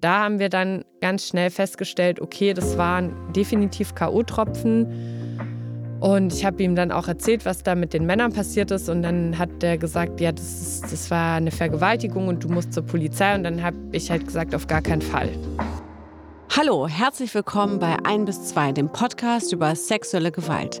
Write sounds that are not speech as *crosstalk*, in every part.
Da haben wir dann ganz schnell festgestellt, okay, das waren definitiv KO-Tropfen. Und ich habe ihm dann auch erzählt, was da mit den Männern passiert ist. Und dann hat er gesagt, ja, das, ist, das war eine Vergewaltigung und du musst zur Polizei. Und dann habe ich halt gesagt, auf gar keinen Fall. Hallo, herzlich willkommen bei 1 bis 2, dem Podcast über sexuelle Gewalt.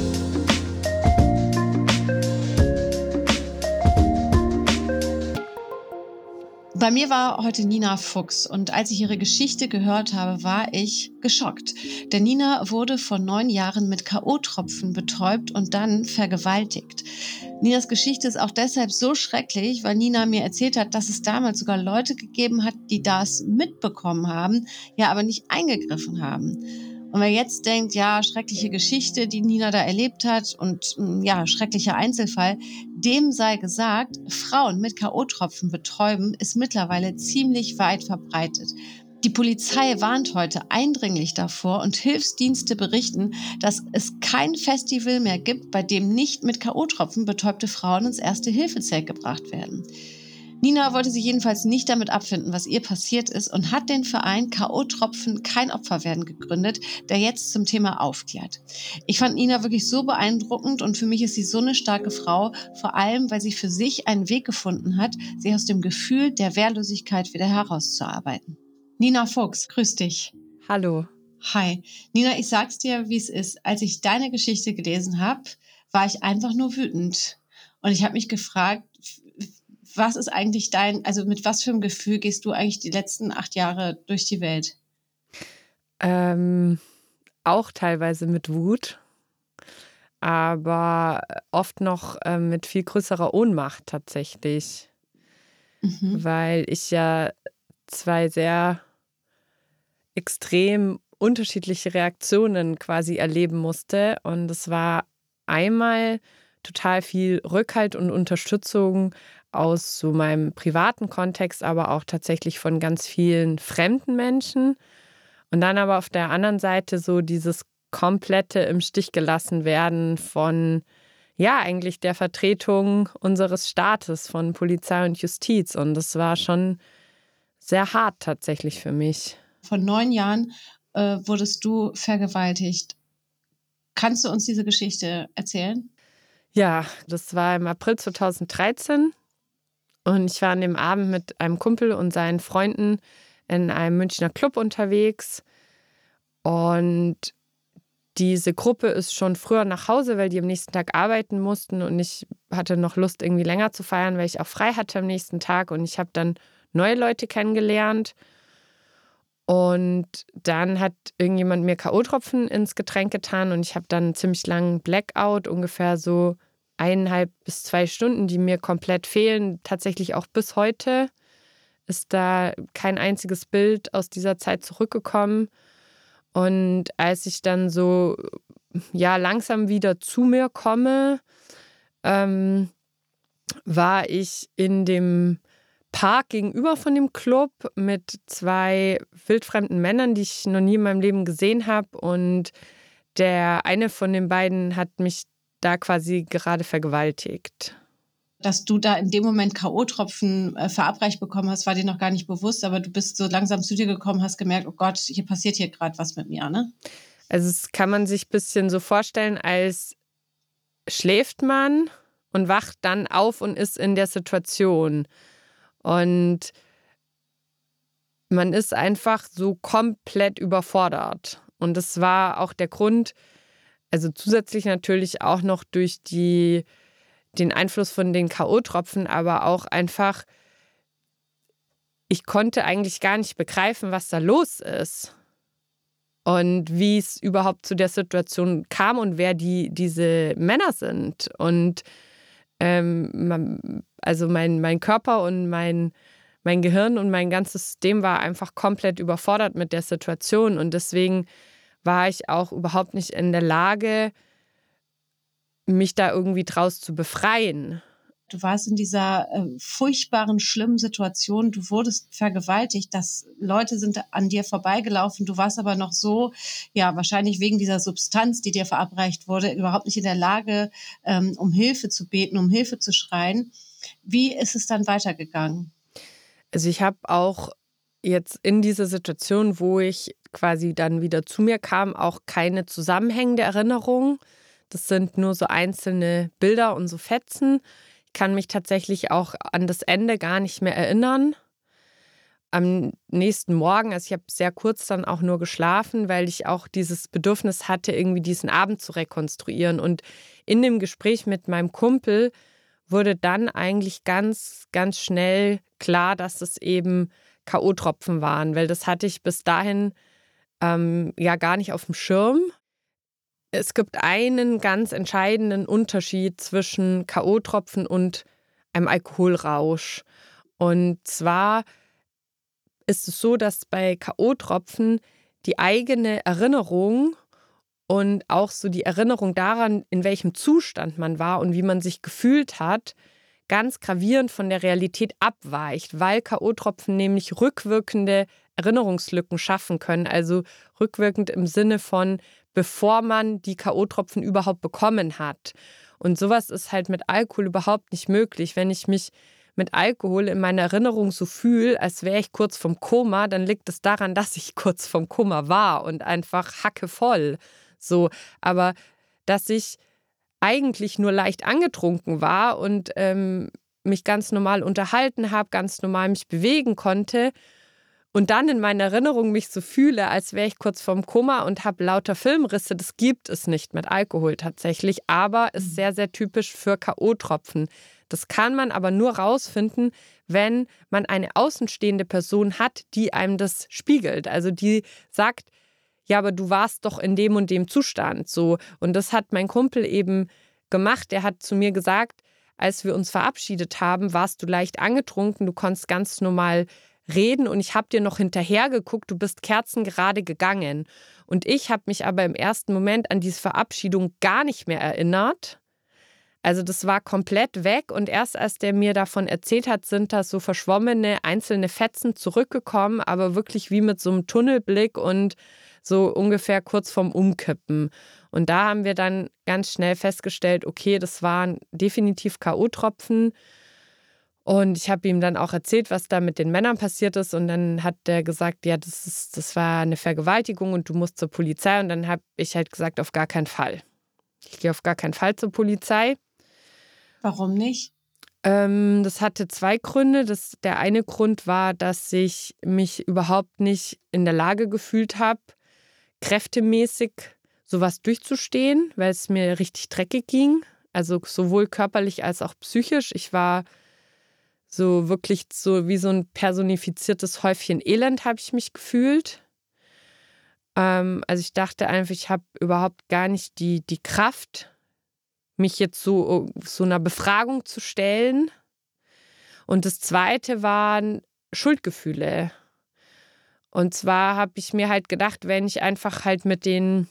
Bei mir war heute Nina Fuchs und als ich ihre Geschichte gehört habe, war ich geschockt. Denn Nina wurde vor neun Jahren mit K.O.-Tropfen betäubt und dann vergewaltigt. Ninas Geschichte ist auch deshalb so schrecklich, weil Nina mir erzählt hat, dass es damals sogar Leute gegeben hat, die das mitbekommen haben, ja aber nicht eingegriffen haben. Und wer jetzt denkt, ja, schreckliche Geschichte, die Nina da erlebt hat und mm, ja, schrecklicher Einzelfall, dem sei gesagt, Frauen mit K.O.-Tropfen betäuben ist mittlerweile ziemlich weit verbreitet. Die Polizei warnt heute eindringlich davor und Hilfsdienste berichten, dass es kein Festival mehr gibt, bei dem nicht mit K.O.-Tropfen betäubte Frauen ins erste Hilfezelt gebracht werden. Nina wollte sich jedenfalls nicht damit abfinden, was ihr passiert ist und hat den Verein K.O.-Tropfen kein Opfer werden gegründet, der jetzt zum Thema aufklärt. Ich fand Nina wirklich so beeindruckend und für mich ist sie so eine starke Frau, vor allem weil sie für sich einen Weg gefunden hat, sich aus dem Gefühl der Wehrlosigkeit wieder herauszuarbeiten. Nina Fuchs, grüß dich. Hallo. Hi. Nina, ich sag's dir, wie es ist. Als ich deine Geschichte gelesen habe, war ich einfach nur wütend. Und ich habe mich gefragt, was ist eigentlich dein, also mit was für einem Gefühl gehst du eigentlich die letzten acht Jahre durch die Welt? Ähm, auch teilweise mit Wut, aber oft noch äh, mit viel größerer Ohnmacht tatsächlich, mhm. weil ich ja zwei sehr extrem unterschiedliche Reaktionen quasi erleben musste und es war einmal total viel Rückhalt und Unterstützung aus so meinem privaten Kontext, aber auch tatsächlich von ganz vielen fremden Menschen. Und dann aber auf der anderen Seite so dieses komplette im Stich gelassen werden von, ja, eigentlich der Vertretung unseres Staates, von Polizei und Justiz. Und das war schon sehr hart tatsächlich für mich. Vor neun Jahren äh, wurdest du vergewaltigt. Kannst du uns diese Geschichte erzählen? Ja, das war im April 2013. Und ich war an dem Abend mit einem Kumpel und seinen Freunden in einem Münchner Club unterwegs. Und diese Gruppe ist schon früher nach Hause, weil die am nächsten Tag arbeiten mussten. Und ich hatte noch Lust, irgendwie länger zu feiern, weil ich auch frei hatte am nächsten Tag. Und ich habe dann neue Leute kennengelernt. Und dann hat irgendjemand mir K.O.-Tropfen ins Getränk getan und ich habe dann einen ziemlich langen Blackout, ungefähr so eineinhalb bis zwei Stunden, die mir komplett fehlen. Tatsächlich auch bis heute ist da kein einziges Bild aus dieser Zeit zurückgekommen. Und als ich dann so ja langsam wieder zu mir komme, ähm, war ich in dem Park gegenüber von dem Club mit zwei wildfremden Männern, die ich noch nie in meinem Leben gesehen habe. Und der eine von den beiden hat mich da quasi gerade vergewaltigt. Dass du da in dem Moment K.O.-Tropfen äh, verabreicht bekommen hast, war dir noch gar nicht bewusst, aber du bist so langsam zu dir gekommen, hast gemerkt, oh Gott, hier passiert hier gerade was mit mir, ne? Also, das kann man sich ein bisschen so vorstellen, als schläft man und wacht dann auf und ist in der Situation. Und man ist einfach so komplett überfordert. Und das war auch der Grund, also zusätzlich natürlich auch noch durch die, den Einfluss von den K.O.-Tropfen, aber auch einfach, ich konnte eigentlich gar nicht begreifen, was da los ist. Und wie es überhaupt zu der Situation kam und wer die, diese Männer sind. Und ähm, also mein, mein Körper und mein, mein Gehirn und mein ganzes System war einfach komplett überfordert mit der Situation. Und deswegen war ich auch überhaupt nicht in der Lage, mich da irgendwie draus zu befreien. Du warst in dieser äh, furchtbaren, schlimmen Situation. Du wurdest vergewaltigt. Das Leute sind an dir vorbeigelaufen. Du warst aber noch so, ja, wahrscheinlich wegen dieser Substanz, die dir verabreicht wurde, überhaupt nicht in der Lage, ähm, um Hilfe zu beten, um Hilfe zu schreien. Wie ist es dann weitergegangen? Also ich habe auch jetzt in dieser Situation, wo ich quasi dann wieder zu mir kam, auch keine zusammenhängende Erinnerung. Das sind nur so einzelne Bilder und so Fetzen. Ich kann mich tatsächlich auch an das Ende gar nicht mehr erinnern. Am nächsten Morgen, also ich habe sehr kurz dann auch nur geschlafen, weil ich auch dieses Bedürfnis hatte, irgendwie diesen Abend zu rekonstruieren. Und in dem Gespräch mit meinem Kumpel wurde dann eigentlich ganz, ganz schnell klar, dass es eben K.O.-Tropfen waren, weil das hatte ich bis dahin ähm, ja gar nicht auf dem Schirm. Es gibt einen ganz entscheidenden Unterschied zwischen K.O.-Tropfen und einem Alkoholrausch. Und zwar ist es so, dass bei K.O.-Tropfen die eigene Erinnerung und auch so die Erinnerung daran, in welchem Zustand man war und wie man sich gefühlt hat, ganz gravierend von der Realität abweicht, weil K.O.-Tropfen nämlich rückwirkende Erinnerungslücken schaffen können. Also rückwirkend im Sinne von, bevor man die K.O.-Tropfen überhaupt bekommen hat. Und sowas ist halt mit Alkohol überhaupt nicht möglich. Wenn ich mich mit Alkohol in meiner Erinnerung so fühle, als wäre ich kurz vom Koma, dann liegt es daran, dass ich kurz vom Koma war und einfach hackevoll. So, aber dass ich eigentlich nur leicht angetrunken war und ähm, mich ganz normal unterhalten habe, ganz normal mich bewegen konnte und dann in meiner Erinnerung mich so fühle, als wäre ich kurz vorm Koma und habe lauter Filmrisse, das gibt es nicht mit Alkohol tatsächlich, aber ist mhm. sehr, sehr typisch für K.O.-Tropfen. Das kann man aber nur rausfinden, wenn man eine außenstehende Person hat, die einem das spiegelt. Also die sagt, ja, aber du warst doch in dem und dem Zustand so. Und das hat mein Kumpel eben gemacht. Er hat zu mir gesagt, als wir uns verabschiedet haben, warst du leicht angetrunken, du konntest ganz normal reden und ich habe dir noch hinterher geguckt, du bist kerzengerade gegangen. Und ich habe mich aber im ersten Moment an diese Verabschiedung gar nicht mehr erinnert. Also das war komplett weg und erst als der mir davon erzählt hat, sind da so verschwommene einzelne Fetzen zurückgekommen, aber wirklich wie mit so einem Tunnelblick und so ungefähr kurz vorm Umkippen. Und da haben wir dann ganz schnell festgestellt, okay, das waren definitiv K.O.-Tropfen. Und ich habe ihm dann auch erzählt, was da mit den Männern passiert ist. Und dann hat er gesagt, ja, das, ist, das war eine Vergewaltigung und du musst zur Polizei. Und dann habe ich halt gesagt, auf gar keinen Fall. Ich gehe auf gar keinen Fall zur Polizei. Warum nicht? Ähm, das hatte zwei Gründe. Das, der eine Grund war, dass ich mich überhaupt nicht in der Lage gefühlt habe, kräftemäßig sowas durchzustehen, weil es mir richtig dreckig ging. Also sowohl körperlich als auch psychisch. Ich war so wirklich so wie so ein personifiziertes Häufchen Elend, habe ich mich gefühlt. Ähm, also ich dachte einfach, ich habe überhaupt gar nicht die, die Kraft, mich jetzt so, so einer Befragung zu stellen. Und das Zweite waren Schuldgefühle. Und zwar habe ich mir halt gedacht, wenn ich einfach halt mit den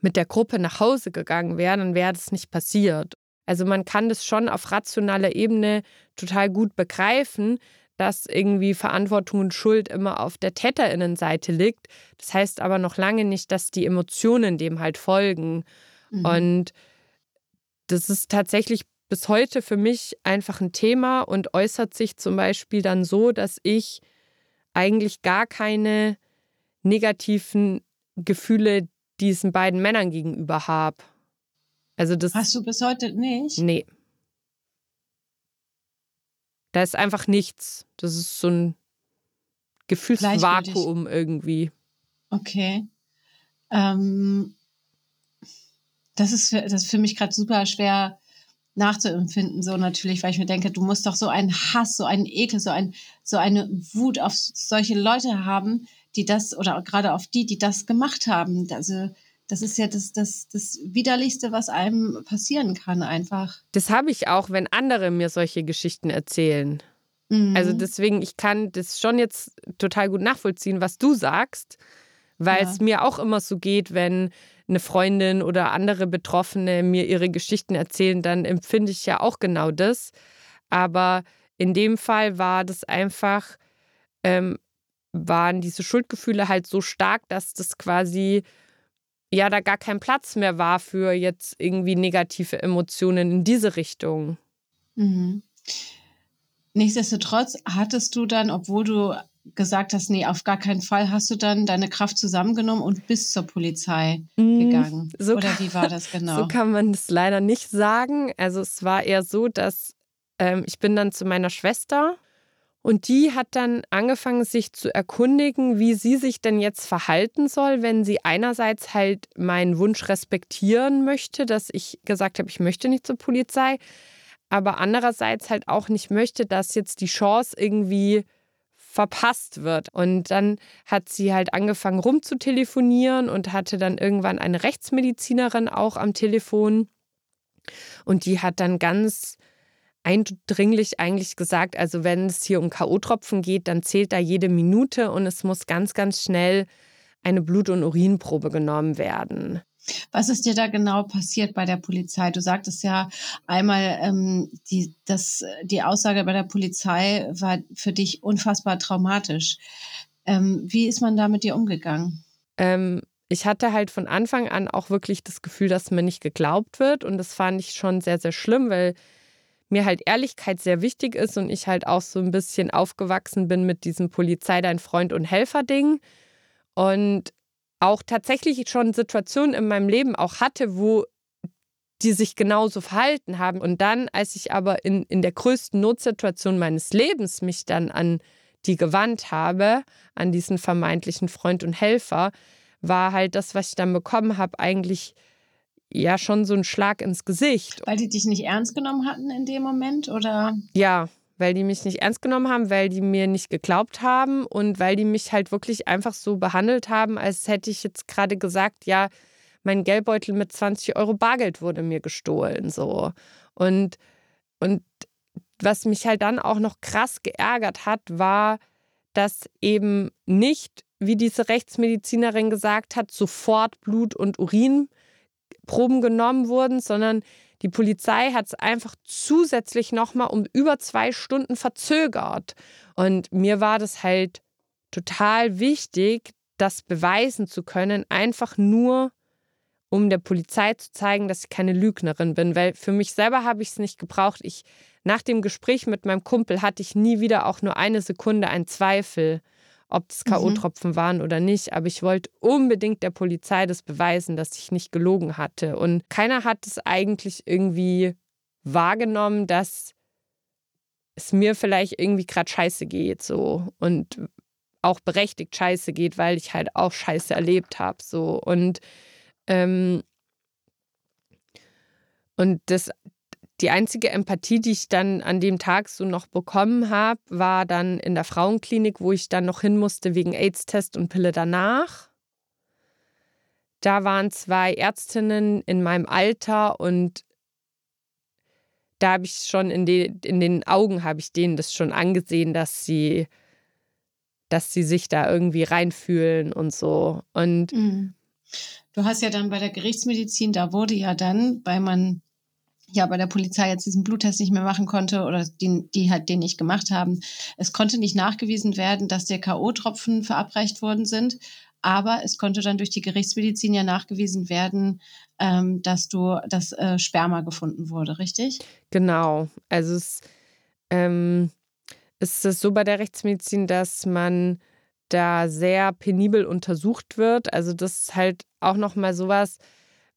mit der Gruppe nach Hause gegangen wäre, dann wäre das nicht passiert. Also man kann das schon auf rationaler Ebene total gut begreifen, dass irgendwie Verantwortung und Schuld immer auf der Täterinnenseite liegt. Das heißt aber noch lange nicht, dass die Emotionen dem halt folgen. Mhm. Und das ist tatsächlich bis heute für mich einfach ein Thema und äußert sich zum Beispiel dann so, dass ich eigentlich gar keine negativen Gefühle diesen beiden Männern gegenüber habe. Also das Hast du bis heute nicht? Nee. Da ist einfach nichts. Das ist so ein Gefühlsvakuum irgendwie. Okay. Ähm, das, ist für, das ist für mich gerade super schwer nachzuempfinden, so natürlich, weil ich mir denke, du musst doch so einen Hass, so einen Ekel, so, ein, so eine Wut auf solche Leute haben, die das, oder gerade auf die, die das gemacht haben. Also das ist ja das, das, das Widerlichste, was einem passieren kann, einfach. Das habe ich auch, wenn andere mir solche Geschichten erzählen. Mhm. Also deswegen, ich kann das schon jetzt total gut nachvollziehen, was du sagst, weil ja. es mir auch immer so geht, wenn eine Freundin oder andere Betroffene mir ihre Geschichten erzählen, dann empfinde ich ja auch genau das. Aber in dem Fall war das einfach, ähm, waren diese Schuldgefühle halt so stark, dass das quasi, ja, da gar kein Platz mehr war für jetzt irgendwie negative Emotionen in diese Richtung. Mhm. Nichtsdestotrotz hattest du dann, obwohl du gesagt hast, nee, auf gar keinen Fall, hast du dann deine Kraft zusammengenommen und bis zur Polizei mm, gegangen? So Oder kann, wie war das *laughs* genau? So kann man das leider nicht sagen. Also es war eher so, dass ähm, ich bin dann zu meiner Schwester und die hat dann angefangen, sich zu erkundigen, wie sie sich denn jetzt verhalten soll, wenn sie einerseits halt meinen Wunsch respektieren möchte, dass ich gesagt habe, ich möchte nicht zur Polizei, aber andererseits halt auch nicht möchte, dass jetzt die Chance irgendwie verpasst wird. Und dann hat sie halt angefangen rumzutelefonieren und hatte dann irgendwann eine Rechtsmedizinerin auch am Telefon. Und die hat dann ganz eindringlich eigentlich gesagt, also wenn es hier um KO-Tropfen geht, dann zählt da jede Minute und es muss ganz, ganz schnell eine Blut- und Urinprobe genommen werden. Was ist dir da genau passiert bei der Polizei? Du sagtest ja einmal, ähm, die, das, die Aussage bei der Polizei war für dich unfassbar traumatisch. Ähm, wie ist man da mit dir umgegangen? Ähm, ich hatte halt von Anfang an auch wirklich das Gefühl, dass mir nicht geglaubt wird. Und das fand ich schon sehr, sehr schlimm, weil mir halt Ehrlichkeit sehr wichtig ist und ich halt auch so ein bisschen aufgewachsen bin mit diesem Polizei, dein Freund und Helfer-Ding. Und auch tatsächlich schon Situationen in meinem Leben auch hatte, wo die sich genauso verhalten haben. Und dann, als ich aber in, in der größten Notsituation meines Lebens mich dann an die gewandt habe, an diesen vermeintlichen Freund und Helfer, war halt das, was ich dann bekommen habe, eigentlich ja schon so ein Schlag ins Gesicht. Weil die dich nicht ernst genommen hatten in dem Moment, oder? Ja, weil die mich nicht ernst genommen haben, weil die mir nicht geglaubt haben und weil die mich halt wirklich einfach so behandelt haben, als hätte ich jetzt gerade gesagt, ja, mein Geldbeutel mit 20 Euro Bargeld wurde mir gestohlen. So. Und, und was mich halt dann auch noch krass geärgert hat, war, dass eben nicht, wie diese Rechtsmedizinerin gesagt hat, sofort Blut- und Urinproben genommen wurden, sondern die Polizei hat es einfach zusätzlich nochmal um über zwei Stunden verzögert. Und mir war das halt total wichtig, das beweisen zu können, einfach nur, um der Polizei zu zeigen, dass ich keine Lügnerin bin. Weil für mich selber habe ich es nicht gebraucht. Ich, nach dem Gespräch mit meinem Kumpel hatte ich nie wieder auch nur eine Sekunde einen Zweifel ob es K.O.-Tropfen mhm. waren oder nicht. Aber ich wollte unbedingt der Polizei das beweisen, dass ich nicht gelogen hatte. Und keiner hat es eigentlich irgendwie wahrgenommen, dass es mir vielleicht irgendwie gerade scheiße geht. So. Und auch berechtigt scheiße geht, weil ich halt auch scheiße erlebt habe. So. Und, ähm, und das, die einzige Empathie, die ich dann an dem Tag so noch bekommen habe, war dann in der Frauenklinik, wo ich dann noch hin musste wegen AIDS-Test und Pille danach. Da waren zwei Ärztinnen in meinem Alter und da habe ich schon in, die, in den Augen habe ich denen das schon angesehen, dass sie, dass sie sich da irgendwie reinfühlen und so. Und mhm. du hast ja dann bei der Gerichtsmedizin, da wurde ja dann, weil man ja bei der Polizei jetzt diesen Bluttest nicht mehr machen konnte oder die, die halt den nicht gemacht haben. Es konnte nicht nachgewiesen werden, dass der K.O.-Tropfen verabreicht worden sind, aber es konnte dann durch die Gerichtsmedizin ja nachgewiesen werden, ähm, dass du das äh, Sperma gefunden wurde, richtig? Genau. Also es, ähm, es ist so bei der Rechtsmedizin, dass man da sehr penibel untersucht wird. Also das ist halt auch nochmal sowas,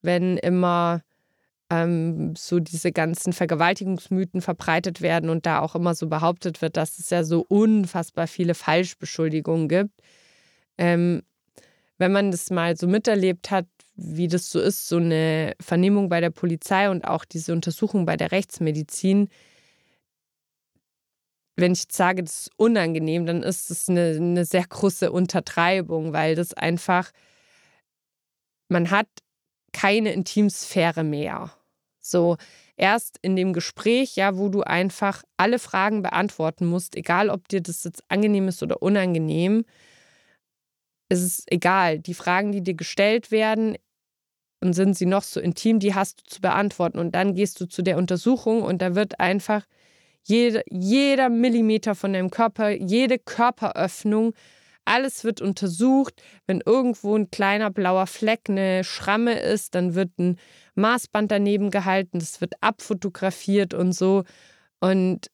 wenn immer ähm, so diese ganzen Vergewaltigungsmythen verbreitet werden und da auch immer so behauptet wird, dass es ja so unfassbar viele Falschbeschuldigungen gibt. Ähm, wenn man das mal so miterlebt hat, wie das so ist, so eine Vernehmung bei der Polizei und auch diese Untersuchung bei der Rechtsmedizin, wenn ich sage, das ist unangenehm, dann ist es eine, eine sehr große Untertreibung, weil das einfach, man hat keine Intimsphäre mehr. So erst in dem Gespräch, ja, wo du einfach alle Fragen beantworten musst, egal ob dir das jetzt angenehm ist oder unangenehm, ist es egal. Die Fragen, die dir gestellt werden, und sind sie noch so intim, die hast du zu beantworten. Und dann gehst du zu der Untersuchung und da wird einfach Jede, jeder Millimeter von deinem Körper, jede Körperöffnung, alles wird untersucht. Wenn irgendwo ein kleiner blauer Fleck, eine Schramme ist, dann wird ein Maßband daneben gehalten, das wird abfotografiert und so. Und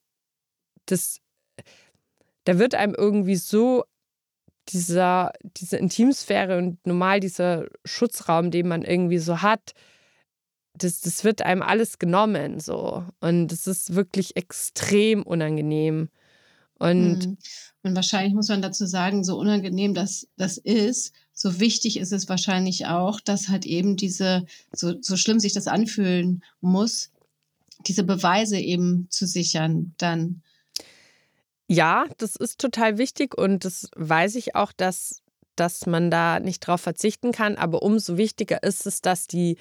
das, da wird einem irgendwie so dieser, diese Intimsphäre und normal dieser Schutzraum, den man irgendwie so hat, das, das wird einem alles genommen so. Und es ist wirklich extrem unangenehm. Und, mhm. und wahrscheinlich muss man dazu sagen, so unangenehm das, das ist, so wichtig ist es wahrscheinlich auch, dass halt eben diese, so, so schlimm sich das anfühlen muss, diese Beweise eben zu sichern dann. Ja, das ist total wichtig und das weiß ich auch, dass, dass man da nicht drauf verzichten kann. Aber umso wichtiger ist es, dass die,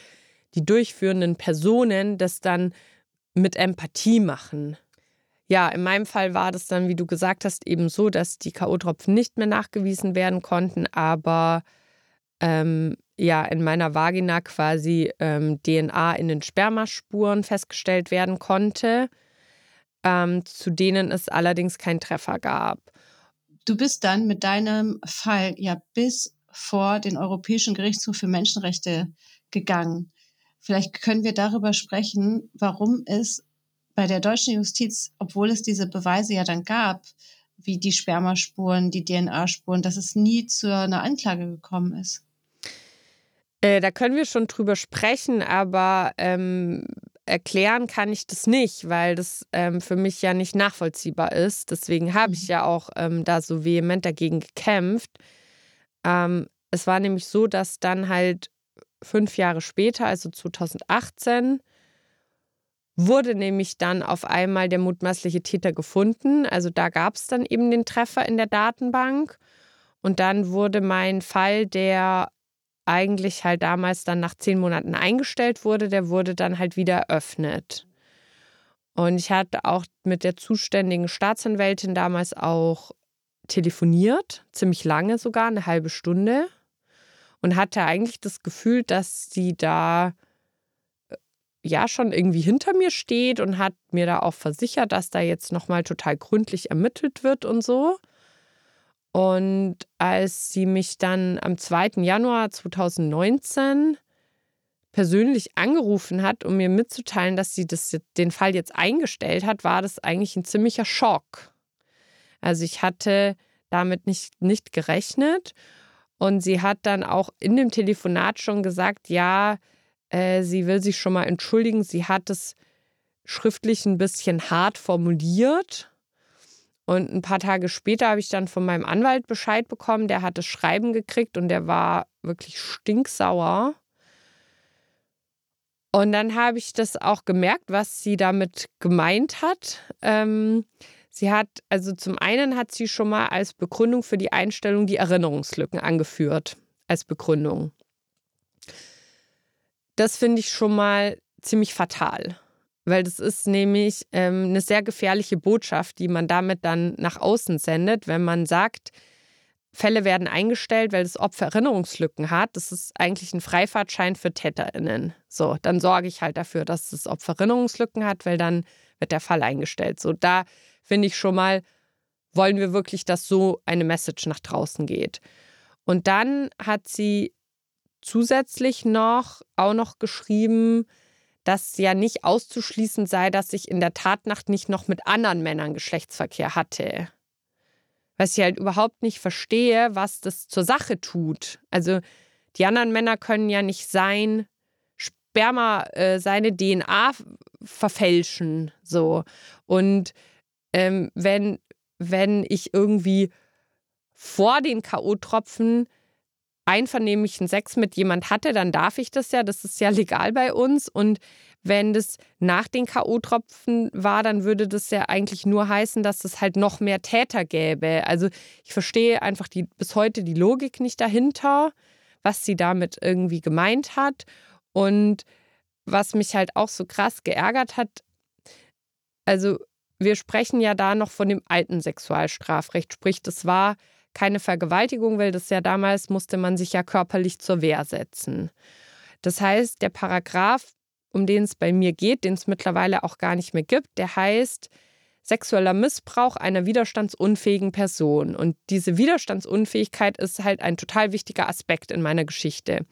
die durchführenden Personen das dann mit Empathie machen. Ja, in meinem Fall war das dann, wie du gesagt hast, eben so, dass die K.O.-Tropfen nicht mehr nachgewiesen werden konnten, aber ähm, ja, in meiner Vagina quasi ähm, DNA in den Spermaspuren festgestellt werden konnte, ähm, zu denen es allerdings keinen Treffer gab. Du bist dann mit deinem Fall ja bis vor den Europäischen Gerichtshof für Menschenrechte gegangen. Vielleicht können wir darüber sprechen, warum es bei der deutschen Justiz, obwohl es diese Beweise ja dann gab, wie die Spermaspuren, die DNA-Spuren, dass es nie zu einer Anklage gekommen ist. Äh, da können wir schon drüber sprechen, aber ähm, erklären kann ich das nicht, weil das ähm, für mich ja nicht nachvollziehbar ist. Deswegen habe ich mhm. ja auch ähm, da so vehement dagegen gekämpft. Ähm, es war nämlich so, dass dann halt fünf Jahre später, also 2018, wurde nämlich dann auf einmal der mutmaßliche Täter gefunden. Also da gab es dann eben den Treffer in der Datenbank. Und dann wurde mein Fall, der eigentlich halt damals dann nach zehn Monaten eingestellt wurde, der wurde dann halt wieder eröffnet. Und ich hatte auch mit der zuständigen Staatsanwältin damals auch telefoniert, ziemlich lange sogar, eine halbe Stunde. Und hatte eigentlich das Gefühl, dass sie da ja schon irgendwie hinter mir steht und hat mir da auch versichert, dass da jetzt nochmal total gründlich ermittelt wird und so. Und als sie mich dann am 2. Januar 2019 persönlich angerufen hat, um mir mitzuteilen, dass sie das, den Fall jetzt eingestellt hat, war das eigentlich ein ziemlicher Schock. Also ich hatte damit nicht, nicht gerechnet. Und sie hat dann auch in dem Telefonat schon gesagt, ja, äh, sie will sich schon mal entschuldigen. Sie hat es schriftlich ein bisschen hart formuliert. Und ein paar Tage später habe ich dann von meinem Anwalt Bescheid bekommen. Der hat das Schreiben gekriegt und der war wirklich stinksauer. Und dann habe ich das auch gemerkt, was sie damit gemeint hat. Ähm, sie hat, also zum einen hat sie schon mal als Begründung für die Einstellung die Erinnerungslücken angeführt. Als Begründung. Das finde ich schon mal ziemlich fatal, weil das ist nämlich ähm, eine sehr gefährliche Botschaft, die man damit dann nach außen sendet, wenn man sagt, Fälle werden eingestellt, weil das Opfer Erinnerungslücken hat. Das ist eigentlich ein Freifahrtschein für TäterInnen. So, dann sorge ich halt dafür, dass das Opfer Erinnerungslücken hat, weil dann wird der Fall eingestellt. So, da finde ich schon mal, wollen wir wirklich, dass so eine Message nach draußen geht. Und dann hat sie zusätzlich noch auch noch geschrieben, dass ja nicht auszuschließen sei, dass ich in der Tatnacht nicht noch mit anderen Männern Geschlechtsverkehr hatte. Was ich halt überhaupt nicht verstehe, was das zur Sache tut. Also die anderen Männer können ja nicht sein Sperma, äh, seine DNA verfälschen. So. Und ähm, wenn, wenn ich irgendwie vor den K.O.-Tropfen einvernehmlichen Sex mit jemand hatte, dann darf ich das ja. Das ist ja legal bei uns. Und wenn das nach den K.O.-Tropfen war, dann würde das ja eigentlich nur heißen, dass es halt noch mehr Täter gäbe. Also ich verstehe einfach die, bis heute die Logik nicht dahinter, was sie damit irgendwie gemeint hat. Und was mich halt auch so krass geärgert hat, also wir sprechen ja da noch von dem alten Sexualstrafrecht, sprich, das war keine Vergewaltigung, weil das ja damals musste man sich ja körperlich zur Wehr setzen. Das heißt, der Paragraph, um den es bei mir geht, den es mittlerweile auch gar nicht mehr gibt, der heißt sexueller Missbrauch einer widerstandsunfähigen Person. Und diese Widerstandsunfähigkeit ist halt ein total wichtiger Aspekt in meiner Geschichte.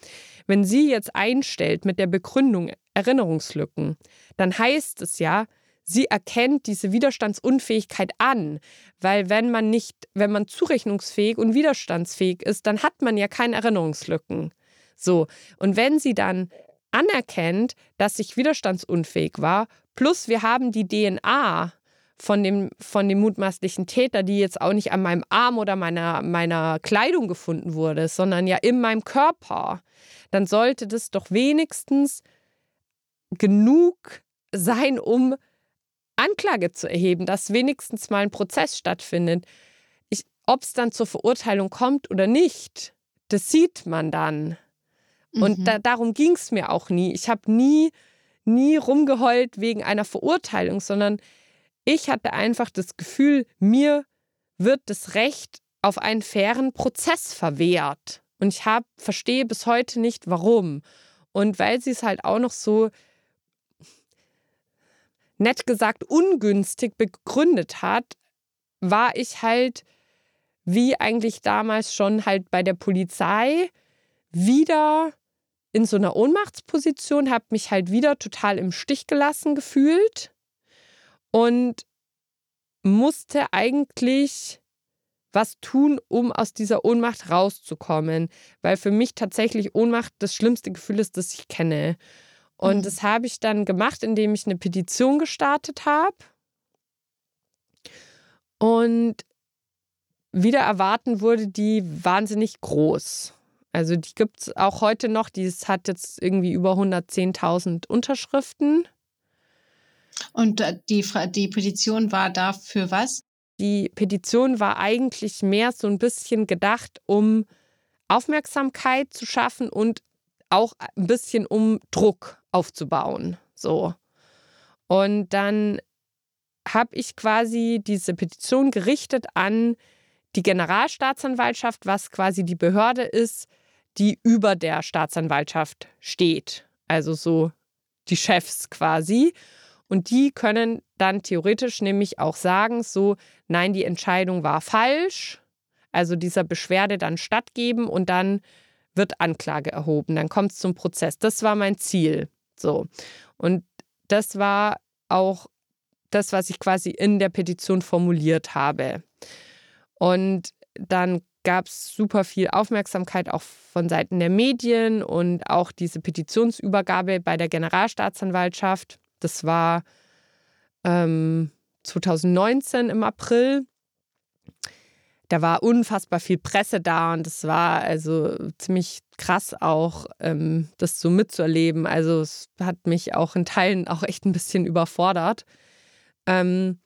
Wenn sie jetzt einstellt mit der Begründung Erinnerungslücken, dann heißt es ja, sie erkennt diese Widerstandsunfähigkeit an, weil wenn man nicht, wenn man zurechnungsfähig und widerstandsfähig ist, dann hat man ja keine Erinnerungslücken. So, und wenn sie dann anerkennt, dass ich widerstandsunfähig war, plus wir haben die DNA von dem, von dem mutmaßlichen Täter, die jetzt auch nicht an meinem Arm oder meiner, meiner Kleidung gefunden wurde, sondern ja in meinem Körper, dann sollte das doch wenigstens genug sein, um Anklage zu erheben, dass wenigstens mal ein Prozess stattfindet. Ob es dann zur Verurteilung kommt oder nicht, das sieht man dann. Und mhm. da, darum ging es mir auch nie. Ich habe nie, nie rumgeheult wegen einer Verurteilung, sondern ich hatte einfach das Gefühl, mir wird das Recht auf einen fairen Prozess verwehrt. Und ich hab, verstehe bis heute nicht, warum. Und weil sie es halt auch noch so nett gesagt ungünstig begründet hat, war ich halt, wie eigentlich damals schon halt bei der Polizei, wieder in so einer Ohnmachtsposition, habe mich halt wieder total im Stich gelassen gefühlt und musste eigentlich was tun, um aus dieser Ohnmacht rauszukommen, weil für mich tatsächlich Ohnmacht das schlimmste Gefühl ist, das ich kenne. Und mhm. das habe ich dann gemacht, indem ich eine Petition gestartet habe. Und wieder erwarten wurde die wahnsinnig groß. Also die gibt es auch heute noch. Die hat jetzt irgendwie über 110.000 Unterschriften. Und äh, die, die Petition war dafür was? Die Petition war eigentlich mehr so ein bisschen gedacht, um Aufmerksamkeit zu schaffen und auch ein bisschen um Druck aufzubauen. So. Und dann habe ich quasi diese Petition gerichtet an die Generalstaatsanwaltschaft, was quasi die Behörde ist, die über der Staatsanwaltschaft steht. Also so die Chefs quasi. Und die können dann theoretisch nämlich auch sagen, so, nein, die Entscheidung war falsch, also dieser Beschwerde dann stattgeben und dann wird Anklage erhoben, dann kommt es zum Prozess. Das war mein Ziel. So. Und das war auch das, was ich quasi in der Petition formuliert habe. Und dann gab es super viel Aufmerksamkeit auch von Seiten der Medien und auch diese Petitionsübergabe bei der Generalstaatsanwaltschaft. Das war ähm, 2019 im April. Da war unfassbar viel Presse da und es war also ziemlich krass auch, ähm, das so mitzuerleben. Also es hat mich auch in Teilen auch echt ein bisschen überfordert. Ähm,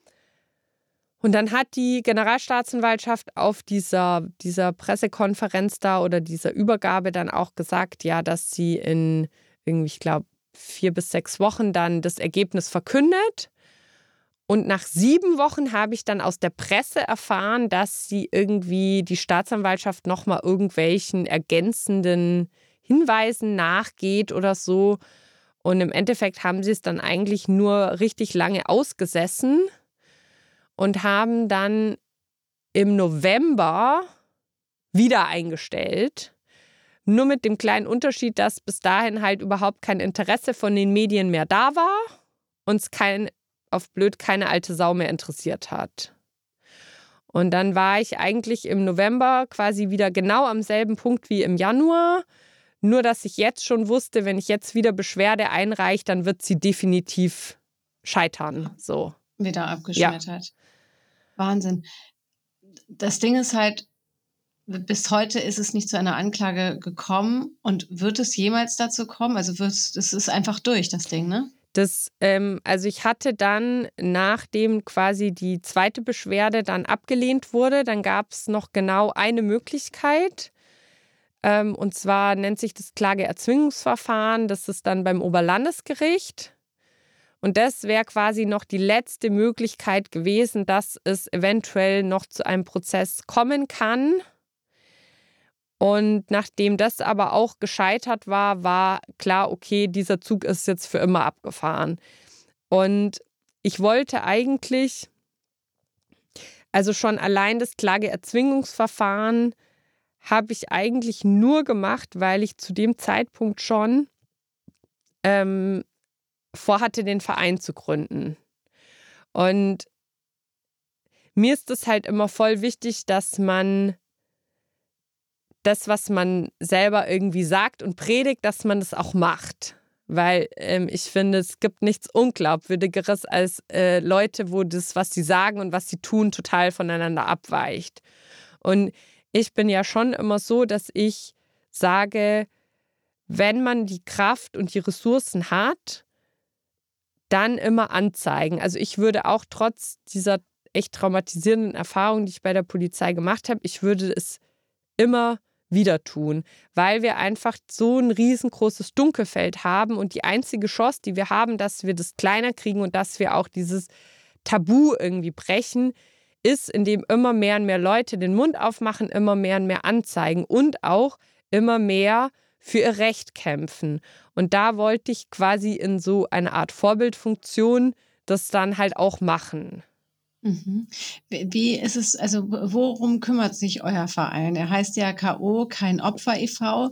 und dann hat die Generalstaatsanwaltschaft auf dieser, dieser Pressekonferenz da oder dieser Übergabe dann auch gesagt, ja, dass sie in irgendwie, ich glaube, vier bis sechs Wochen dann das Ergebnis verkündet. Und nach sieben Wochen habe ich dann aus der Presse erfahren, dass sie irgendwie die Staatsanwaltschaft nochmal irgendwelchen ergänzenden Hinweisen nachgeht oder so. Und im Endeffekt haben sie es dann eigentlich nur richtig lange ausgesessen und haben dann im November wieder eingestellt. Nur mit dem kleinen Unterschied, dass bis dahin halt überhaupt kein Interesse von den Medien mehr da war, uns kein, auf blöd keine alte Sau mehr interessiert hat. Und dann war ich eigentlich im November quasi wieder genau am selben Punkt wie im Januar. Nur, dass ich jetzt schon wusste, wenn ich jetzt wieder Beschwerde einreiche, dann wird sie definitiv scheitern. So. Wieder abgeschmettert. Ja. Wahnsinn. Das Ding ist halt, bis heute ist es nicht zu einer Anklage gekommen und wird es jemals dazu kommen? Also wird das ist einfach durch, das Ding, ne? Das, ähm, also ich hatte dann, nachdem quasi die zweite Beschwerde dann abgelehnt wurde, dann gab es noch genau eine Möglichkeit. Ähm, und zwar nennt sich das Klageerzwingungsverfahren. Das ist dann beim Oberlandesgericht. Und das wäre quasi noch die letzte Möglichkeit gewesen, dass es eventuell noch zu einem Prozess kommen kann. Und nachdem das aber auch gescheitert war, war klar, okay, dieser Zug ist jetzt für immer abgefahren. Und ich wollte eigentlich Also schon allein das Klageerzwingungsverfahren habe ich eigentlich nur gemacht, weil ich zu dem Zeitpunkt schon ähm, vorhatte, den Verein zu gründen. Und mir ist es halt immer voll wichtig, dass man das, was man selber irgendwie sagt und predigt, dass man das auch macht. Weil ähm, ich finde, es gibt nichts Unglaubwürdigeres als äh, Leute, wo das, was sie sagen und was sie tun, total voneinander abweicht. Und ich bin ja schon immer so, dass ich sage, wenn man die Kraft und die Ressourcen hat, dann immer anzeigen. Also ich würde auch trotz dieser echt traumatisierenden Erfahrung, die ich bei der Polizei gemacht habe, ich würde es immer wieder tun, weil wir einfach so ein riesengroßes Dunkelfeld haben und die einzige Chance, die wir haben, dass wir das kleiner kriegen und dass wir auch dieses Tabu irgendwie brechen, ist, indem immer mehr und mehr Leute den Mund aufmachen, immer mehr und mehr anzeigen und auch immer mehr für ihr Recht kämpfen. Und da wollte ich quasi in so eine Art Vorbildfunktion das dann halt auch machen. Mhm. Wie ist es, also worum kümmert sich euer Verein? Er heißt ja K.O., kein Opfer e.V.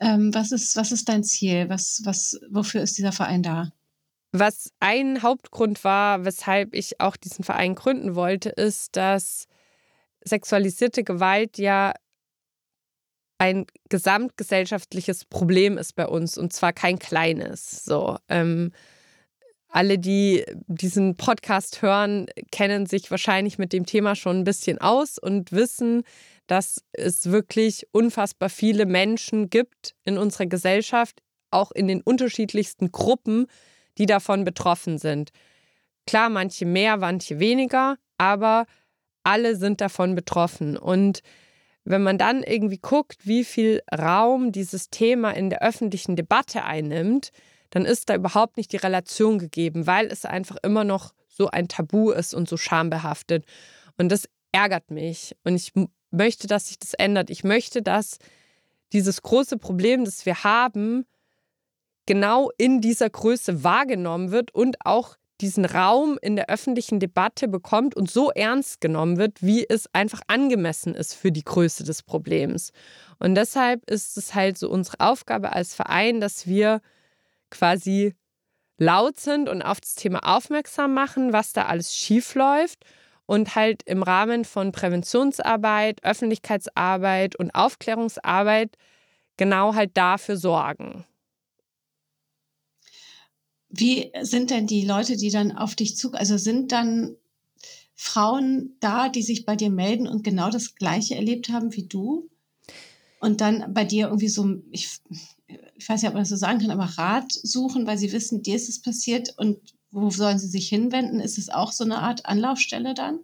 Ähm, was, ist, was ist dein Ziel? Was, was, wofür ist dieser Verein da? Was ein Hauptgrund war, weshalb ich auch diesen Verein gründen wollte, ist, dass sexualisierte Gewalt ja ein gesamtgesellschaftliches Problem ist bei uns und zwar kein kleines. So, ähm, alle, die diesen Podcast hören, kennen sich wahrscheinlich mit dem Thema schon ein bisschen aus und wissen, dass es wirklich unfassbar viele Menschen gibt in unserer Gesellschaft, auch in den unterschiedlichsten Gruppen, die davon betroffen sind. Klar, manche mehr, manche weniger, aber alle sind davon betroffen. Und wenn man dann irgendwie guckt, wie viel Raum dieses Thema in der öffentlichen Debatte einnimmt, dann ist da überhaupt nicht die Relation gegeben, weil es einfach immer noch so ein Tabu ist und so schambehaftet. Und das ärgert mich. Und ich möchte, dass sich das ändert. Ich möchte, dass dieses große Problem, das wir haben, genau in dieser Größe wahrgenommen wird und auch diesen Raum in der öffentlichen Debatte bekommt und so ernst genommen wird, wie es einfach angemessen ist für die Größe des Problems. Und deshalb ist es halt so unsere Aufgabe als Verein, dass wir quasi laut sind und auf das Thema aufmerksam machen, was da alles schief läuft und halt im Rahmen von Präventionsarbeit, Öffentlichkeitsarbeit und Aufklärungsarbeit genau halt dafür sorgen. Wie sind denn die Leute, die dann auf dich zu, also sind dann Frauen da, die sich bei dir melden und genau das Gleiche erlebt haben wie du? Und dann bei dir irgendwie so, ich, ich weiß nicht, ob man das so sagen kann, aber Rat suchen, weil sie wissen, dir ist es passiert und wo sollen sie sich hinwenden? Ist es auch so eine Art Anlaufstelle dann?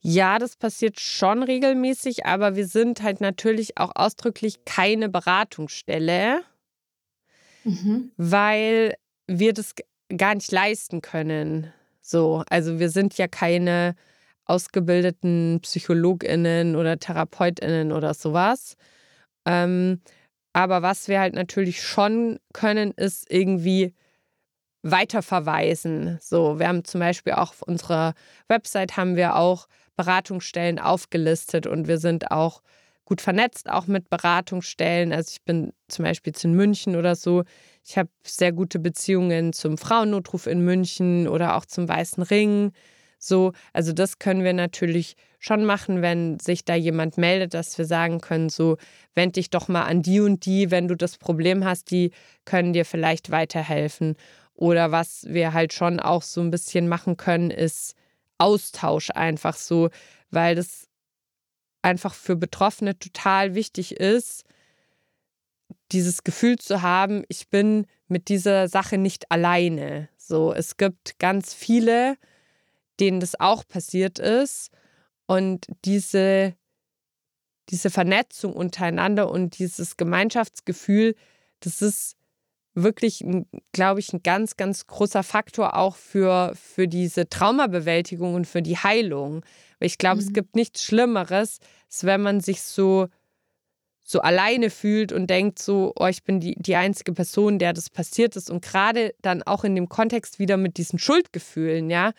Ja, das passiert schon regelmäßig, aber wir sind halt natürlich auch ausdrücklich keine Beratungsstelle, mhm. weil wir das gar nicht leisten können. So, also wir sind ja keine ausgebildeten PsychologInnen oder TherapeutInnen oder sowas. Ähm, aber was wir halt natürlich schon können, ist irgendwie weiterverweisen. So, wir haben zum Beispiel auch auf unserer Website haben wir auch Beratungsstellen aufgelistet und wir sind auch gut vernetzt, auch mit Beratungsstellen. Also ich bin zum Beispiel jetzt in München oder so. Ich habe sehr gute Beziehungen zum Frauennotruf in München oder auch zum Weißen Ring. So, also das können wir natürlich schon machen, wenn sich da jemand meldet, dass wir sagen können, so wend dich doch mal an die und die, wenn du das Problem hast, die können dir vielleicht weiterhelfen. Oder was wir halt schon auch so ein bisschen machen können, ist Austausch einfach so, weil das einfach für Betroffene total wichtig ist, dieses Gefühl zu haben, ich bin mit dieser Sache nicht alleine. So, es gibt ganz viele, denen das auch passiert ist und diese diese Vernetzung untereinander und dieses Gemeinschaftsgefühl, das ist wirklich, glaube ich, ein ganz, ganz großer Faktor auch für, für diese Traumabewältigung und für die Heilung. Weil ich glaube, mhm. es gibt nichts Schlimmeres, als wenn man sich so, so alleine fühlt und denkt so, oh, ich bin die, die einzige Person, der das passiert ist. Und gerade dann auch in dem Kontext wieder mit diesen Schuldgefühlen, ja.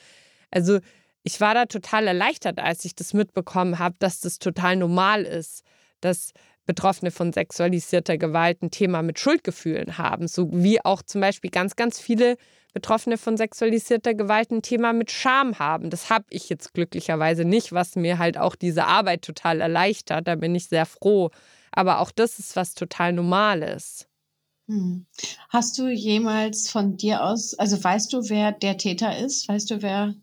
Also ich war da total erleichtert, als ich das mitbekommen habe, dass das total normal ist, dass Betroffene von sexualisierter Gewalt ein Thema mit Schuldgefühlen haben, so wie auch zum Beispiel ganz, ganz viele Betroffene von sexualisierter Gewalt ein Thema mit Scham haben. Das habe ich jetzt glücklicherweise nicht, was mir halt auch diese Arbeit total erleichtert. Da bin ich sehr froh. Aber auch das ist was total Normales. Hm. Hast du jemals von dir aus, also weißt du, wer der Täter ist? Weißt du, wer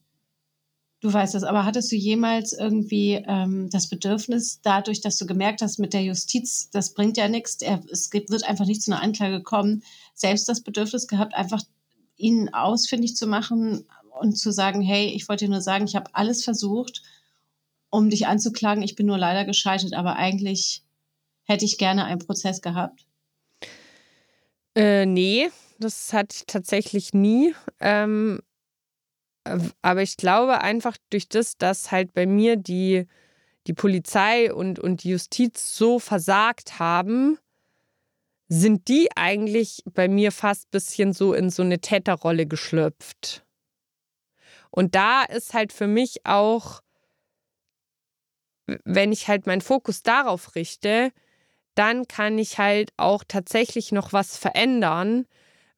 Du weißt es, aber hattest du jemals irgendwie ähm, das Bedürfnis, dadurch, dass du gemerkt hast, mit der Justiz, das bringt ja nichts, es wird einfach nicht zu einer Anklage kommen, selbst das Bedürfnis gehabt, einfach ihn ausfindig zu machen und zu sagen, hey, ich wollte dir nur sagen, ich habe alles versucht, um dich anzuklagen, ich bin nur leider gescheitert, aber eigentlich hätte ich gerne einen Prozess gehabt? Äh, nee, das ich tatsächlich nie. Ähm, aber ich glaube einfach durch das, dass halt bei mir die, die Polizei und, und die Justiz so versagt haben, sind die eigentlich bei mir fast ein bisschen so in so eine Täterrolle geschlüpft. Und da ist halt für mich auch, wenn ich halt meinen Fokus darauf richte, dann kann ich halt auch tatsächlich noch was verändern,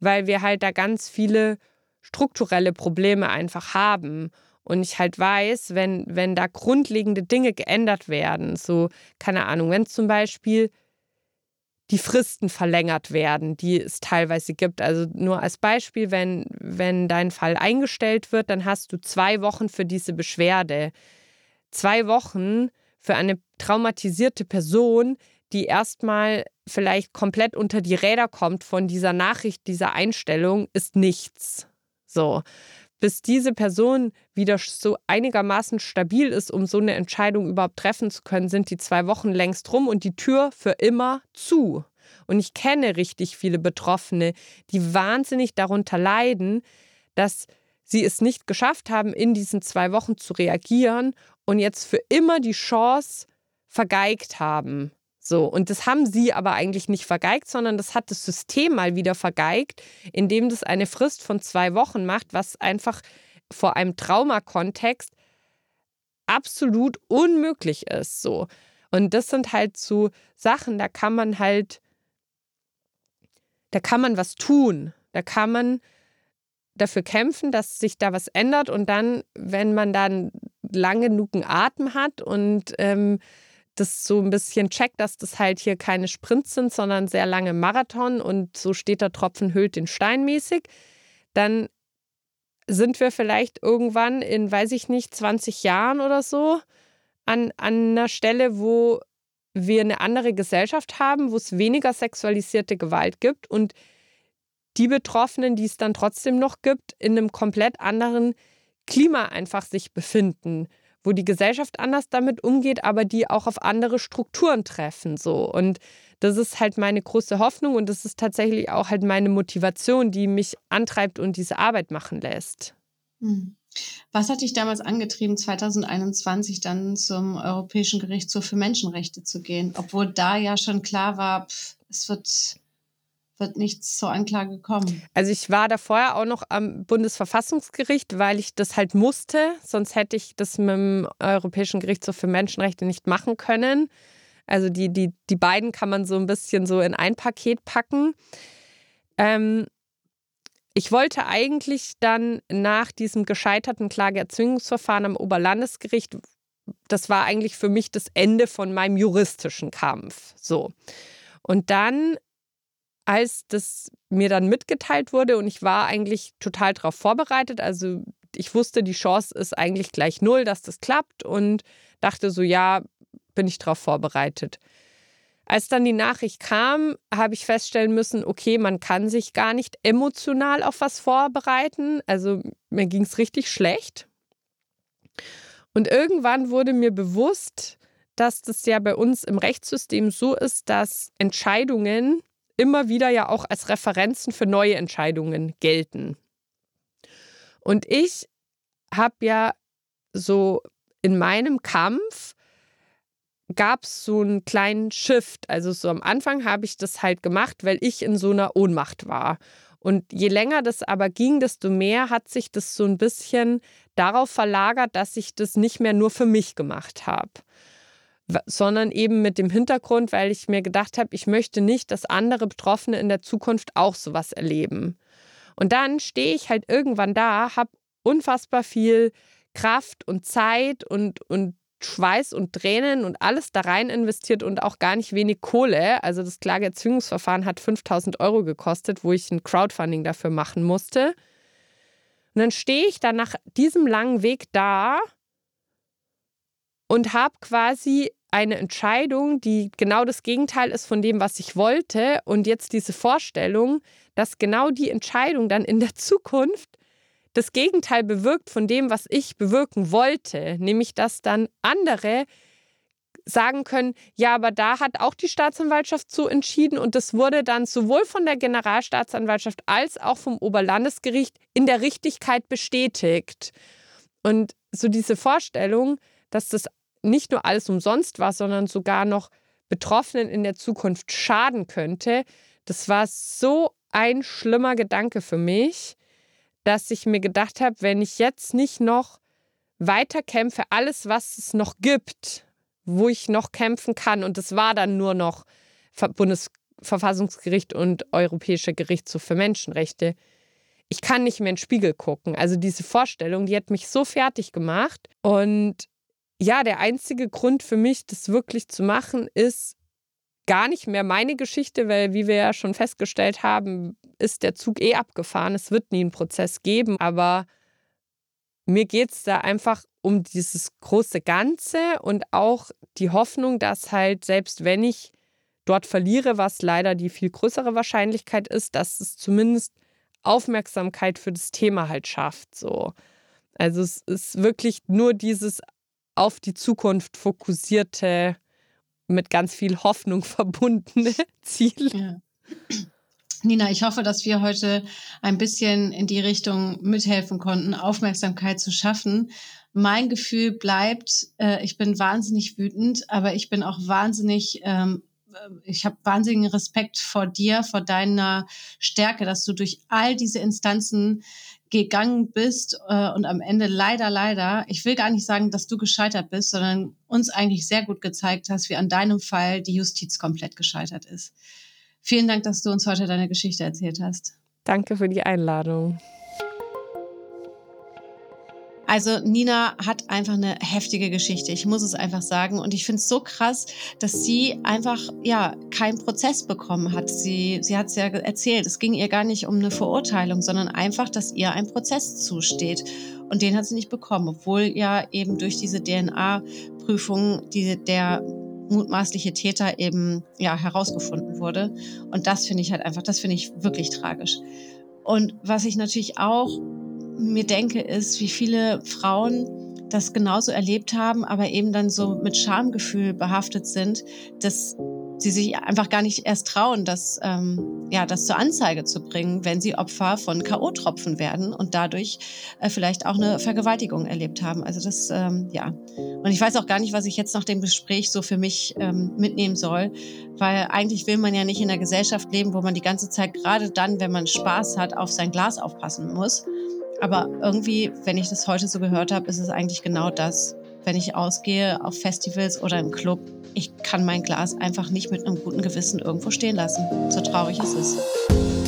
weil wir halt da ganz viele strukturelle Probleme einfach haben. Und ich halt weiß, wenn, wenn da grundlegende Dinge geändert werden, so, keine Ahnung, wenn zum Beispiel die Fristen verlängert werden, die es teilweise gibt. Also nur als Beispiel, wenn, wenn dein Fall eingestellt wird, dann hast du zwei Wochen für diese Beschwerde. Zwei Wochen für eine traumatisierte Person, die erstmal vielleicht komplett unter die Räder kommt von dieser Nachricht, dieser Einstellung, ist nichts. So, bis diese Person wieder so einigermaßen stabil ist, um so eine Entscheidung überhaupt treffen zu können, sind die zwei Wochen längst rum und die Tür für immer zu. Und ich kenne richtig viele Betroffene, die wahnsinnig darunter leiden, dass sie es nicht geschafft haben, in diesen zwei Wochen zu reagieren und jetzt für immer die Chance vergeigt haben. So, und das haben sie aber eigentlich nicht vergeigt, sondern das hat das System mal wieder vergeigt, indem das eine Frist von zwei Wochen macht, was einfach vor einem Traumakontext absolut unmöglich ist. So. Und das sind halt so Sachen, da kann man halt, da kann man was tun. Da kann man dafür kämpfen, dass sich da was ändert. Und dann, wenn man dann lang genug einen Atem hat und ähm, das so ein bisschen checkt, dass das halt hier keine Sprints sind, sondern sehr lange Marathon und so steht der Tropfen hüllt den Stein mäßig, dann sind wir vielleicht irgendwann in, weiß ich nicht, 20 Jahren oder so an, an einer Stelle, wo wir eine andere Gesellschaft haben, wo es weniger sexualisierte Gewalt gibt und die Betroffenen, die es dann trotzdem noch gibt, in einem komplett anderen Klima einfach sich befinden wo die Gesellschaft anders damit umgeht, aber die auch auf andere Strukturen treffen. So. Und das ist halt meine große Hoffnung und das ist tatsächlich auch halt meine Motivation, die mich antreibt und diese Arbeit machen lässt. Hm. Was hat dich damals angetrieben, 2021 dann zum Europäischen Gerichtshof für Menschenrechte zu gehen, obwohl da ja schon klar war, pff, es wird wird nichts zur Anklage kommen. Also ich war da vorher auch noch am Bundesverfassungsgericht, weil ich das halt musste. Sonst hätte ich das mit dem Europäischen Gerichtshof für Menschenrechte nicht machen können. Also die, die, die beiden kann man so ein bisschen so in ein Paket packen. Ähm, ich wollte eigentlich dann nach diesem gescheiterten Klageerzwingungsverfahren am Oberlandesgericht, das war eigentlich für mich das Ende von meinem juristischen Kampf. So. Und dann als das mir dann mitgeteilt wurde und ich war eigentlich total darauf vorbereitet. Also ich wusste, die Chance ist eigentlich gleich null, dass das klappt und dachte so, ja, bin ich darauf vorbereitet. Als dann die Nachricht kam, habe ich feststellen müssen, okay, man kann sich gar nicht emotional auf was vorbereiten. Also mir ging es richtig schlecht. Und irgendwann wurde mir bewusst, dass das ja bei uns im Rechtssystem so ist, dass Entscheidungen immer wieder ja auch als Referenzen für neue Entscheidungen gelten. Und ich habe ja so in meinem Kampf gab es so einen kleinen Shift. Also so am Anfang habe ich das halt gemacht, weil ich in so einer Ohnmacht war. Und je länger das aber ging, desto mehr hat sich das so ein bisschen darauf verlagert, dass ich das nicht mehr nur für mich gemacht habe, sondern eben mit dem Hintergrund, weil ich mir gedacht habe, ich möchte nicht, dass andere Betroffene in der Zukunft auch sowas erleben. Und dann stehe ich halt irgendwann da, habe unfassbar viel Kraft und Zeit und, und Schweiß und Tränen und alles da rein investiert und auch gar nicht wenig Kohle. Also das Klageerzwingungsverfahren hat 5000 Euro gekostet, wo ich ein Crowdfunding dafür machen musste. Und dann stehe ich dann nach diesem langen Weg da und habe quasi eine Entscheidung, die genau das Gegenteil ist von dem, was ich wollte. Und jetzt diese Vorstellung, dass genau die Entscheidung dann in der Zukunft das Gegenteil bewirkt von dem, was ich bewirken wollte, nämlich dass dann andere sagen können, ja, aber da hat auch die Staatsanwaltschaft so entschieden und das wurde dann sowohl von der Generalstaatsanwaltschaft als auch vom Oberlandesgericht in der Richtigkeit bestätigt. Und so diese Vorstellung, dass das nicht nur alles umsonst war, sondern sogar noch Betroffenen in der Zukunft schaden könnte, das war so ein schlimmer Gedanke für mich dass ich mir gedacht habe, wenn ich jetzt nicht noch weiter kämpfe, alles, was es noch gibt, wo ich noch kämpfen kann, und das war dann nur noch Bundesverfassungsgericht und Europäischer Gerichtshof für Menschenrechte, ich kann nicht mehr in den Spiegel gucken. Also diese Vorstellung, die hat mich so fertig gemacht. Und ja, der einzige Grund für mich, das wirklich zu machen, ist gar nicht mehr meine Geschichte, weil, wie wir ja schon festgestellt haben, ist der Zug eh abgefahren. Es wird nie einen Prozess geben, aber mir geht es da einfach um dieses große Ganze und auch die Hoffnung, dass halt, selbst wenn ich dort verliere, was leider die viel größere Wahrscheinlichkeit ist, dass es zumindest Aufmerksamkeit für das Thema halt schafft. So. Also es ist wirklich nur dieses auf die Zukunft fokussierte, mit ganz viel Hoffnung *laughs* verbundene *laughs* Ziel. Ja. Nina, ich hoffe, dass wir heute ein bisschen in die Richtung mithelfen konnten, Aufmerksamkeit zu schaffen. Mein Gefühl bleibt, äh, ich bin wahnsinnig wütend, aber ich bin auch wahnsinnig, ähm, äh, ich habe wahnsinnigen Respekt vor dir, vor deiner Stärke, dass du durch all diese Instanzen gegangen bist äh, und am Ende leider, leider, ich will gar nicht sagen, dass du gescheitert bist, sondern uns eigentlich sehr gut gezeigt hast, wie an deinem Fall die Justiz komplett gescheitert ist. Vielen Dank, dass du uns heute deine Geschichte erzählt hast. Danke für die Einladung. Also Nina hat einfach eine heftige Geschichte. Ich muss es einfach sagen. Und ich finde es so krass, dass sie einfach ja keinen Prozess bekommen hat. Sie, sie hat es ja erzählt. Es ging ihr gar nicht um eine Verurteilung, sondern einfach, dass ihr ein Prozess zusteht. Und den hat sie nicht bekommen, obwohl ja eben durch diese DNA-Prüfung die, der mutmaßliche Täter eben ja herausgefunden wurde. Und das finde ich halt einfach, das finde ich wirklich tragisch. Und was ich natürlich auch mir denke, ist, wie viele Frauen das genauso erlebt haben, aber eben dann so mit Schamgefühl behaftet sind, dass sie sich einfach gar nicht erst trauen, das, ähm, ja, das zur Anzeige zu bringen, wenn sie Opfer von K.O.-Tropfen werden und dadurch äh, vielleicht auch eine Vergewaltigung erlebt haben. Also das, ähm, ja. Und ich weiß auch gar nicht, was ich jetzt nach dem Gespräch so für mich ähm, mitnehmen soll, weil eigentlich will man ja nicht in einer Gesellschaft leben, wo man die ganze Zeit gerade dann, wenn man Spaß hat, auf sein Glas aufpassen muss. Aber irgendwie, wenn ich das heute so gehört habe, ist es eigentlich genau das wenn ich ausgehe auf Festivals oder im Club, ich kann mein Glas einfach nicht mit einem guten Gewissen irgendwo stehen lassen. So traurig ist es.